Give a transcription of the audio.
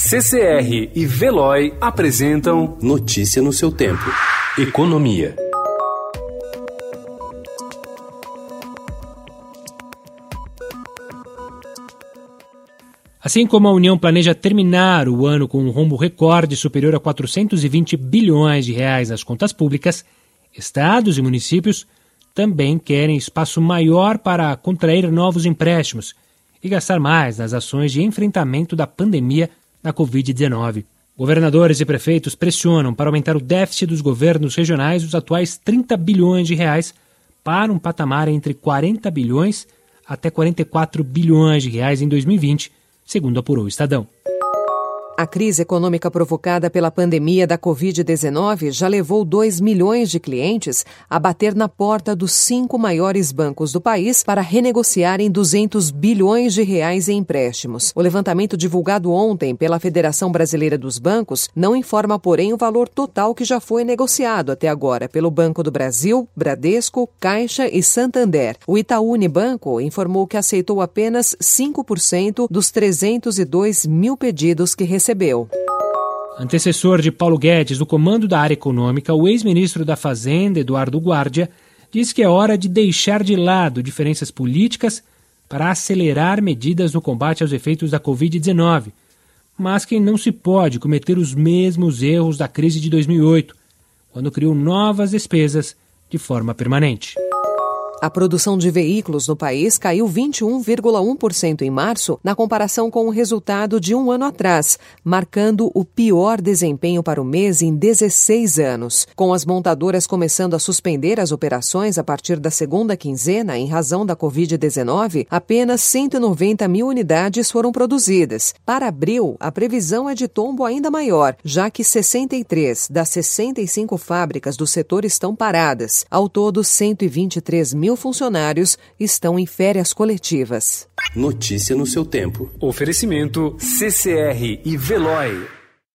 CCR e Veloy apresentam Notícia no seu tempo. Economia. Assim como a União planeja terminar o ano com um rombo recorde superior a 420 bilhões de reais nas contas públicas, estados e municípios também querem espaço maior para contrair novos empréstimos e gastar mais nas ações de enfrentamento da pandemia da Covid-19. Governadores e prefeitos pressionam para aumentar o déficit dos governos regionais dos atuais 30 bilhões de reais para um patamar entre 40 bilhões até 44 bilhões de reais em 2020, segundo apurou o Estadão. A crise econômica provocada pela pandemia da Covid-19 já levou 2 milhões de clientes a bater na porta dos cinco maiores bancos do país para renegociarem 200 bilhões de reais em empréstimos. O levantamento divulgado ontem pela Federação Brasileira dos Bancos não informa, porém, o valor total que já foi negociado até agora pelo Banco do Brasil, Bradesco, Caixa e Santander. O Itaú Unibanco informou que aceitou apenas 5% dos 302 mil pedidos que recebeu recebeu. Antecessor de Paulo Guedes no comando da área econômica, o ex-ministro da Fazenda, Eduardo Guardia, disse que é hora de deixar de lado diferenças políticas para acelerar medidas no combate aos efeitos da Covid-19, mas que não se pode cometer os mesmos erros da crise de 2008, quando criou novas despesas de forma permanente. A produção de veículos no país caiu 21,1% em março, na comparação com o resultado de um ano atrás, marcando o pior desempenho para o mês em 16 anos. Com as montadoras começando a suspender as operações a partir da segunda quinzena em razão da Covid-19, apenas 190 mil unidades foram produzidas. Para abril, a previsão é de tombo ainda maior, já que 63 das 65 fábricas do setor estão paradas. Ao todo, 123 mil mil funcionários estão em férias coletivas. Notícia no seu tempo. Oferecimento CCR e Veloy.